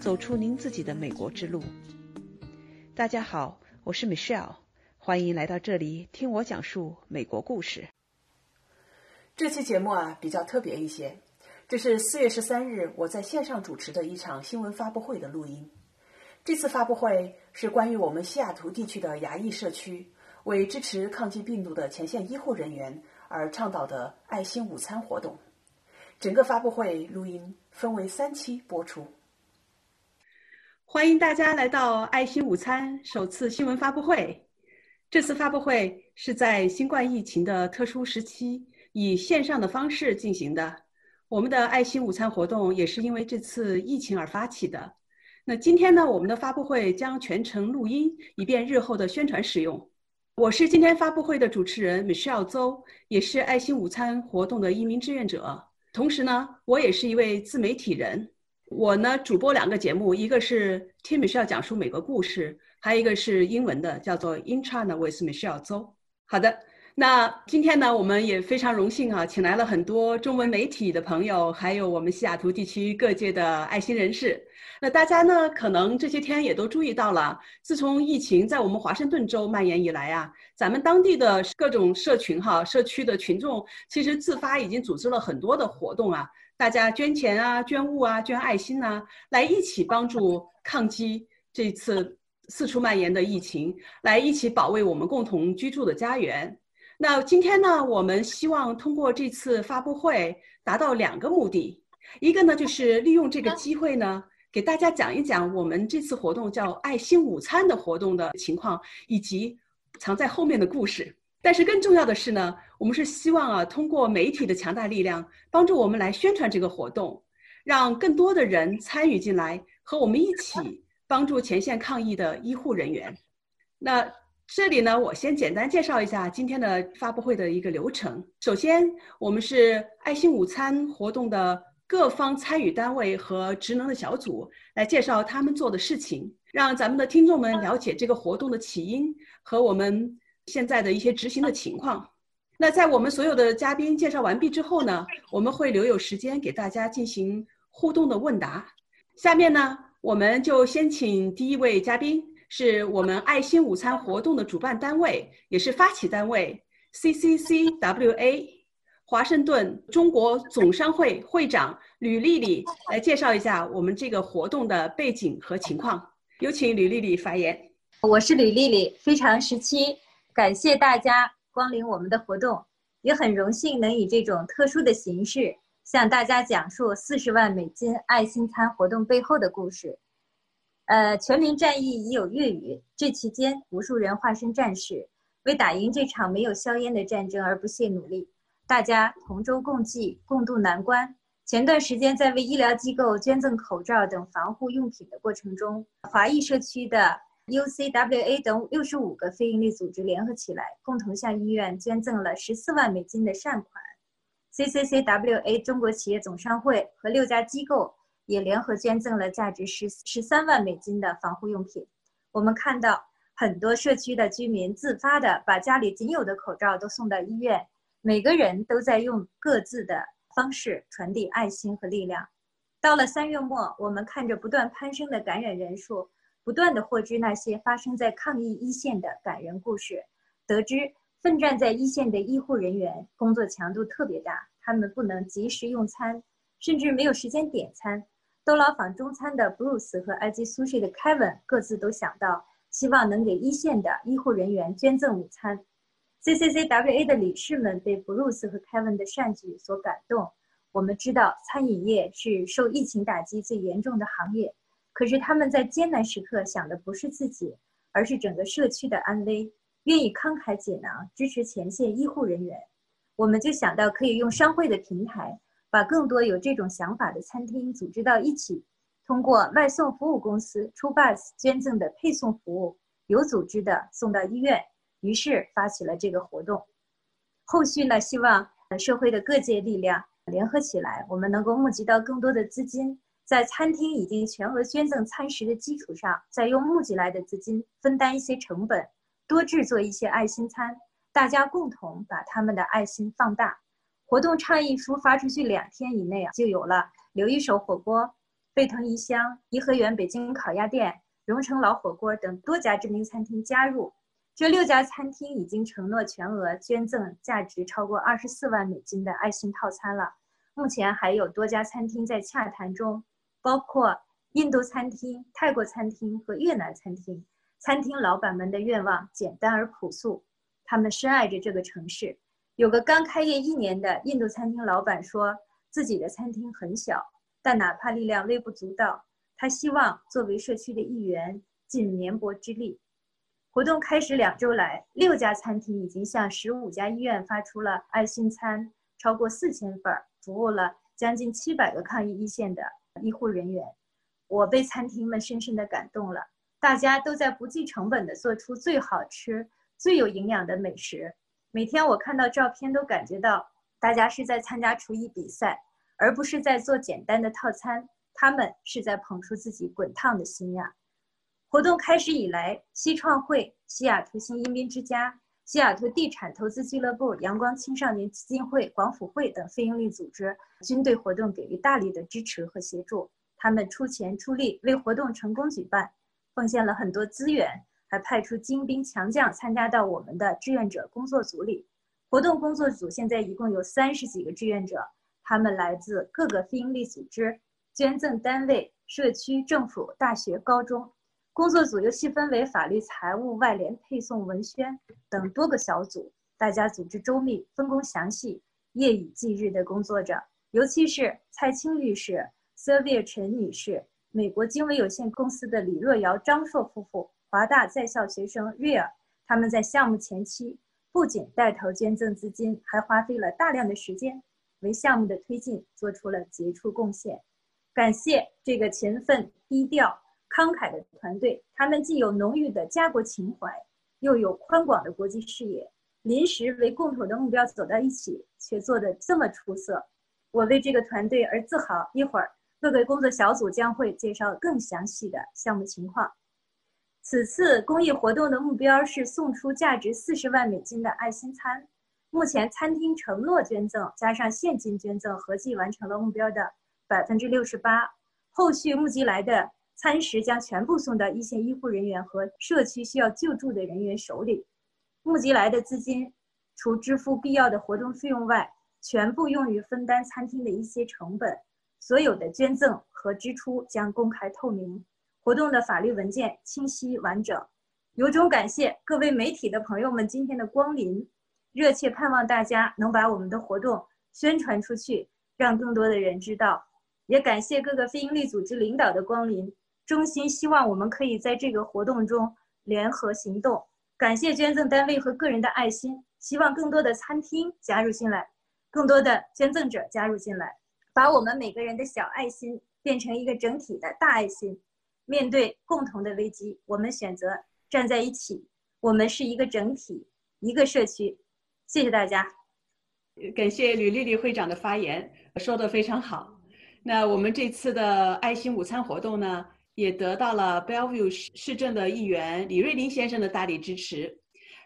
走出您自己的美国之路。大家好，我是 Michelle，欢迎来到这里听我讲述美国故事。这期节目啊比较特别一些，这是四月十三日我在线上主持的一场新闻发布会的录音。这次发布会是关于我们西雅图地区的牙医社区为支持抗击病毒的前线医护人员而倡导的爱心午餐活动。整个发布会录音分为三期播出。欢迎大家来到爱心午餐首次新闻发布会。这次发布会是在新冠疫情的特殊时期以线上的方式进行的。我们的爱心午餐活动也是因为这次疫情而发起的。那今天呢，我们的发布会将全程录音，以便日后的宣传使用。我是今天发布会的主持人 Michelle 邹，也是爱心午餐活动的一名志愿者。同时呢，我也是一位自媒体人。我呢主播两个节目，一个是听 Michelle 讲述美国故事，还有一个是英文的，叫做 In China with Michelle 邹。好的。那今天呢，我们也非常荣幸啊，请来了很多中文媒体的朋友，还有我们西雅图地区各界的爱心人士。那大家呢，可能这些天也都注意到了，自从疫情在我们华盛顿州蔓延以来啊，咱们当地的各种社群哈、社区的群众，其实自发已经组织了很多的活动啊，大家捐钱啊、捐物啊、捐爱心呐，来一起帮助抗击这次四处蔓延的疫情，来一起保卫我们共同居住的家园。那今天呢，我们希望通过这次发布会达到两个目的，一个呢就是利用这个机会呢，给大家讲一讲我们这次活动叫“爱心午餐”的活动的情况，以及藏在后面的故事。但是更重要的是呢，我们是希望啊，通过媒体的强大力量，帮助我们来宣传这个活动，让更多的人参与进来，和我们一起帮助前线抗疫的医护人员。那。这里呢，我先简单介绍一下今天的发布会的一个流程。首先，我们是爱心午餐活动的各方参与单位和职能的小组来介绍他们做的事情，让咱们的听众们了解这个活动的起因和我们现在的一些执行的情况。那在我们所有的嘉宾介绍完毕之后呢，我们会留有时间给大家进行互动的问答。下面呢，我们就先请第一位嘉宾。是我们爱心午餐活动的主办单位，也是发起单位 CCCWA 华盛顿中国总商会会长吕丽丽来介绍一下我们这个活动的背景和情况。有请吕丽丽发言。我是吕丽丽，非常时期感谢大家光临我们的活动，也很荣幸能以这种特殊的形式向大家讲述四十万美金爱心餐活动背后的故事。呃，全民战役已有粤语。这期间，无数人化身战士，为打赢这场没有硝烟的战争而不懈努力。大家同舟共济，共度难关。前段时间，在为医疗机构捐赠口罩等防护用品的过程中，华裔社区的 UCWA 等六十五个非营利组织联合起来，共同向医院捐赠了十四万美金的善款。CCCWA 中国企业总商会和六家机构。也联合捐赠了价值十十三万美金的防护用品。我们看到很多社区的居民自发的把家里仅有的口罩都送到医院，每个人都在用各自的方式传递爱心和力量。到了三月末，我们看着不断攀升的感染人数，不断的获知那些发生在抗疫一线的感人故事，得知奋战在一线的医护人员工作强度特别大，他们不能及时用餐，甚至没有时间点餐。都劳访中餐的 Bruce 和 IG Sushi 的 Kevin 各自都想到，希望能给一线的医护人员捐赠午餐。CCCWA 的理事们被 Bruce 和 Kevin 的善举所感动。我们知道，餐饮业是受疫情打击最严重的行业，可是他们在艰难时刻想的不是自己，而是整个社区的安危，愿意慷慨解囊支持前线医护人员。我们就想到可以用商会的平台。把更多有这种想法的餐厅组织到一起，通过外送服务公司 TrueBus 捐赠的配送服务，有组织的送到医院。于是发起了这个活动。后续呢，希望社会的各界力量联合起来，我们能够募集到更多的资金，在餐厅已经全额捐赠餐食的基础上，再用募集来的资金分担一些成本，多制作一些爱心餐，大家共同把他们的爱心放大。活动倡议书发出去两天以内啊，就有了刘一手火锅、沸腾怡香、颐和园北京烤鸭店、荣成老火锅等多家知名餐厅加入。这六家餐厅已经承诺全额捐赠价值超过二十四万美金的爱心套餐了。目前还有多家餐厅在洽谈中，包括印度餐厅、泰国餐厅和越南餐厅。餐厅老板们的愿望简单而朴素，他们深爱着这个城市。有个刚开业一年的印度餐厅老板说，自己的餐厅很小，但哪怕力量微不足道，他希望作为社区的一员尽绵薄之力。活动开始两周来，六家餐厅已经向十五家医院发出了爱心餐，超过四千份，服务了将近七百个抗疫一线的医护人员。我被餐厅们深深的感动了，大家都在不计成本的做出最好吃、最有营养的美食。每天我看到照片，都感觉到大家是在参加厨艺比赛，而不是在做简单的套餐。他们是在捧出自己滚烫的心呀。活动开始以来，西创会、西雅图新移民之家、西雅图地产投资俱乐部、阳光青少年基金会、广府会等非营利组织均对活动给予大力的支持和协助。他们出钱出力为活动成功举办，奉献了很多资源，还派出精兵强将参加到我们的志愿者工作组里。活动工作组现在一共有三十几个志愿者，他们来自各个非营利组织、捐赠单位、社区、政府、大学、高中。工作组又细分为法律、财务、外联、配送、文宣等多个小组，大家组织周密，分工详细，夜以继日的工作着。尤其是蔡青律师、Sylvia 陈女士、美国经纬有限公司的李若瑶、张硕夫妇、华大在校学生 Ria，他们在项目前期不仅带头捐赠资金，还花费了大量的时间，为项目的推进做出了杰出贡献。感谢这个勤奋、低调。慷慨的团队，他们既有浓郁的家国情怀，又有宽广的国际视野，临时为共同的目标走到一起，却做得这么出色，我为这个团队而自豪。一会儿，各个工作小组将会介绍更详细的项目情况。此次公益活动的目标是送出价值四十万美金的爱心餐，目前餐厅承诺捐赠加上现金捐赠，合计完成了目标的百分之六十八，后续募集来的。餐食将全部送到一线医护人员和社区需要救助的人员手里。募集来的资金，除支付必要的活动费用外，全部用于分担餐厅的一些成本。所有的捐赠和支出将公开透明，活动的法律文件清晰完整。由衷感谢各位媒体的朋友们今天的光临，热切盼望大家能把我们的活动宣传出去，让更多的人知道。也感谢各个非营利组织领导的光临。衷心希望我们可以在这个活动中联合行动。感谢捐赠单位和个人的爱心，希望更多的餐厅加入进来，更多的捐赠者加入进来，把我们每个人的小爱心变成一个整体的大爱心。面对共同的危机，我们选择站在一起。我们是一个整体，一个社区。谢谢大家。感谢吕丽丽会长的发言，说的非常好。那我们这次的爱心午餐活动呢？也得到了 Bellevue 市市政的议员李瑞林先生的大力支持。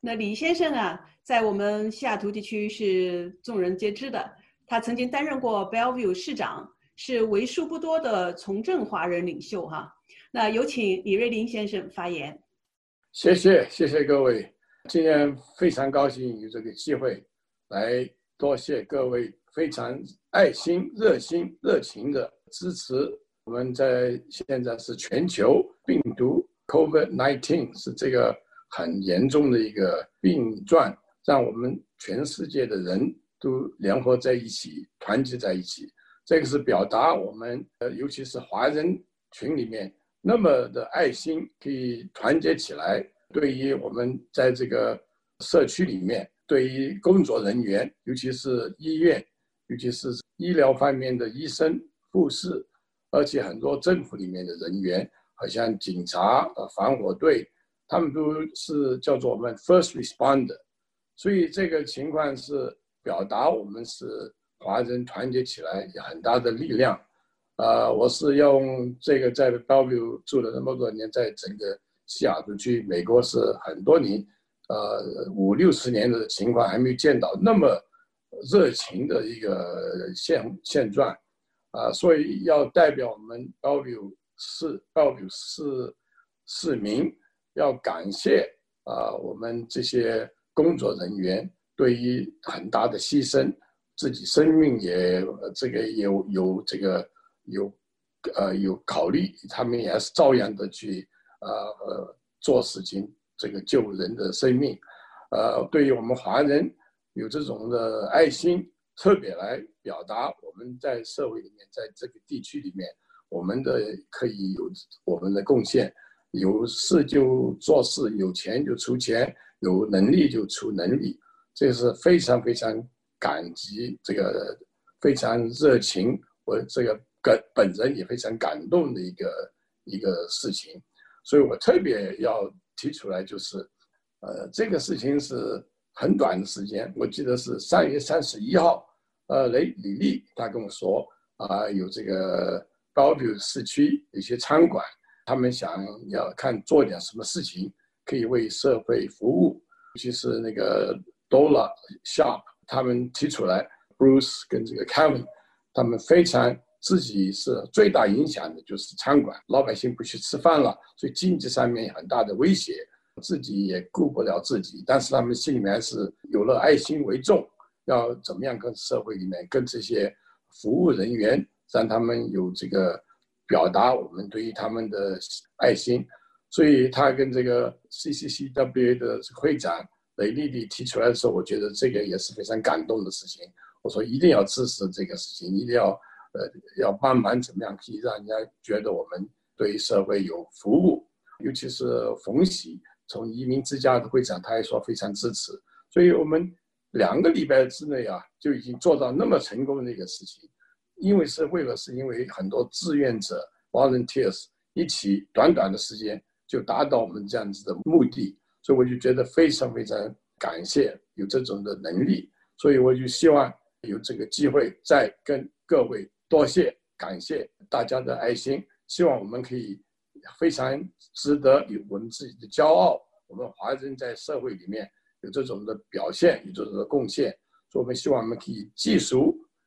那李先生啊，在我们西雅图地区是众人皆知的。他曾经担任过 Bellevue 市长，是为数不多的从政华人领袖哈。那有请李瑞林先生发言。谢谢，谢谢各位。今天非常高兴有这个机会，来多谢各位非常爱心、热心、热情的支持。我们在现在是全球病毒 COVID-19 是这个很严重的一个病状，让我们全世界的人都联合在一起，团结在一起。这个是表达我们呃，尤其是华人群里面那么的爱心，可以团结起来。对于我们在这个社区里面，对于工作人员，尤其是医院，尤其是医疗方面的医生、护士。而且很多政府里面的人员，好像警察、呃防火队，他们都是叫做我们 first responder，所以这个情况是表达我们是华人团结起来有很大的力量。呃，我是用这个在 W 住了那么多年，在整个西雅图区，美国是很多年，呃五六十年的情况还没有见到那么热情的一个现现状。啊，所以要代表我们 Bellevue 市 Bellevue 市市民，要感谢啊我们这些工作人员对于很大的牺牲，自己生命也这个有有这个有呃有考虑，他们也是照样的去呃呃做事情，这个救人的生命，呃，对于我们华人有这种的爱心。特别来表达我们在社会里面，在这个地区里面，我们的可以有我们的贡献，有事就做事，有钱就出钱，有能力就出能力，这是非常非常感激这个非常热情，我这个本本人也非常感动的一个一个事情，所以我特别要提出来，就是，呃，这个事情是很短的时间，我记得是三月三十一号。呃，雷李丽他跟我说啊，有这个高比市区有些餐馆，他们想要看做点什么事情，可以为社会服务。尤其是那个 Dollar Shop，他们提出来，Bruce 跟这个 Kevin，他们非常自己是最大影响的就是餐馆，老百姓不去吃饭了，所以经济上面很大的威胁，自己也顾不了自己，但是他们心里面是有了爱心为重。要怎么样跟社会里面跟这些服务人员，让他们有这个表达我们对于他们的爱心，所以他跟这个 CCCWA 的会长雷丽丽提出来的时候，我觉得这个也是非常感动的事情。我说一定要支持这个事情，一定要呃要帮忙怎么样可以让人家觉得我们对社会有服务，尤其是冯喜从移民之家的会长，他也说非常支持，所以我们。两个礼拜之内啊，就已经做到那么成功的一个事情，因为是为了是因为很多志愿者 volunteers 一起短短的时间就达到我们这样子的目的，所以我就觉得非常非常感谢有这种的能力，所以我就希望有这个机会再跟各位多谢感谢大家的爱心，希望我们可以非常值得有我们自己的骄傲，我们华人在社会里面。有这种的表现，有这种的贡献，所以我们希望我们可以继续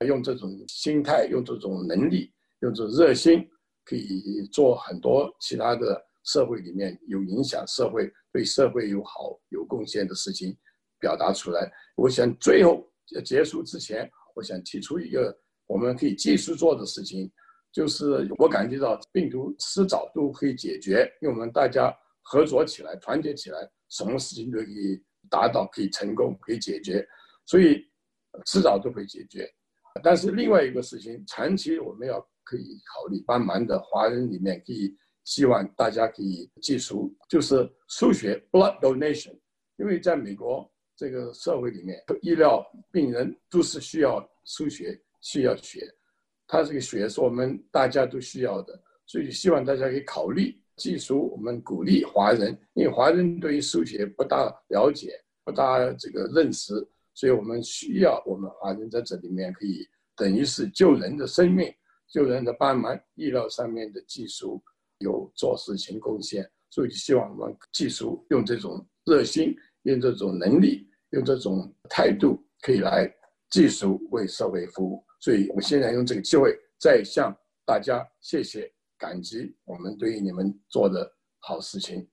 用这种心态，用这种能力，用这种热心，可以做很多其他的社会里面有影响、社会对社会有好、有贡献的事情表达出来。我想最后结束之前，我想提出一个我们可以继续做的事情，就是我感觉到病毒迟早都可以解决，因为我们大家合作起来、团结起来，什么事情都可以。达到可以成功，可以解决，所以迟早都会解决。但是另外一个事情，长期我们要可以考虑帮忙的华人里面，可以希望大家可以记熟，就是输血 （blood donation）。因为在美国这个社会里面，医疗病人都是需要输血，需要血。他这个血是我们大家都需要的，所以希望大家可以考虑。技术，我们鼓励华人，因为华人对于数学不大了解，不大这个认识，所以我们需要我们华人在这里面可以等于是救人的生命、救人的帮忙，医疗上面的技术有做事情贡献，所以希望我们技术用这种热心、用这种能力、用这种态度，可以来技术为社会服务。所以我现在用这个机会再向大家谢谢。感激我们对于你们做的好事情，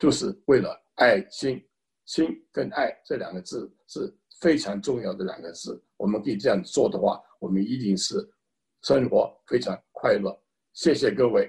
就是为了爱心，心跟爱这两个字是非常重要的两个字。我们可以这样做的话，我们一定是生活非常快乐。谢谢各位。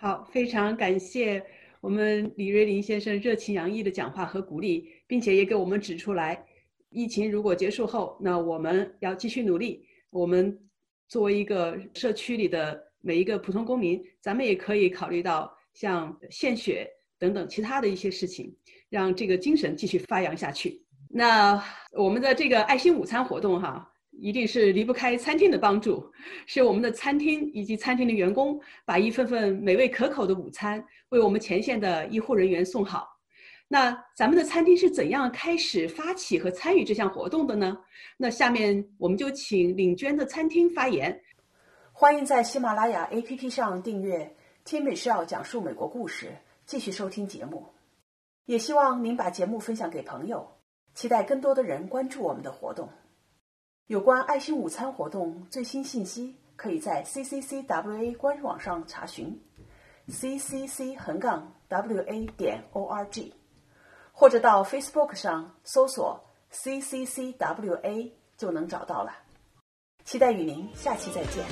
好，非常感谢我们李瑞林先生热情洋溢的讲话和鼓励，并且也给我们指出来，疫情如果结束后，那我们要继续努力。我们作为一个社区里的。每一个普通公民，咱们也可以考虑到像献血等等其他的一些事情，让这个精神继续发扬下去。那我们的这个爱心午餐活动哈，一定是离不开餐厅的帮助，是我们的餐厅以及餐厅的员工把一份份美味可口的午餐为我们前线的医护人员送好。那咱们的餐厅是怎样开始发起和参与这项活动的呢？那下面我们就请领捐的餐厅发言。欢迎在喜马拉雅 APP 上订阅《听美少讲述美国故事》，继续收听节目。也希望您把节目分享给朋友，期待更多的人关注我们的活动。有关爱心午餐活动最新信息。可以在 CCCWA 官网上查询，CCC 横杠 WA 点 ORG，或者到 Facebook 上搜索 CCCWA 就能找到了。期待与您下期再见。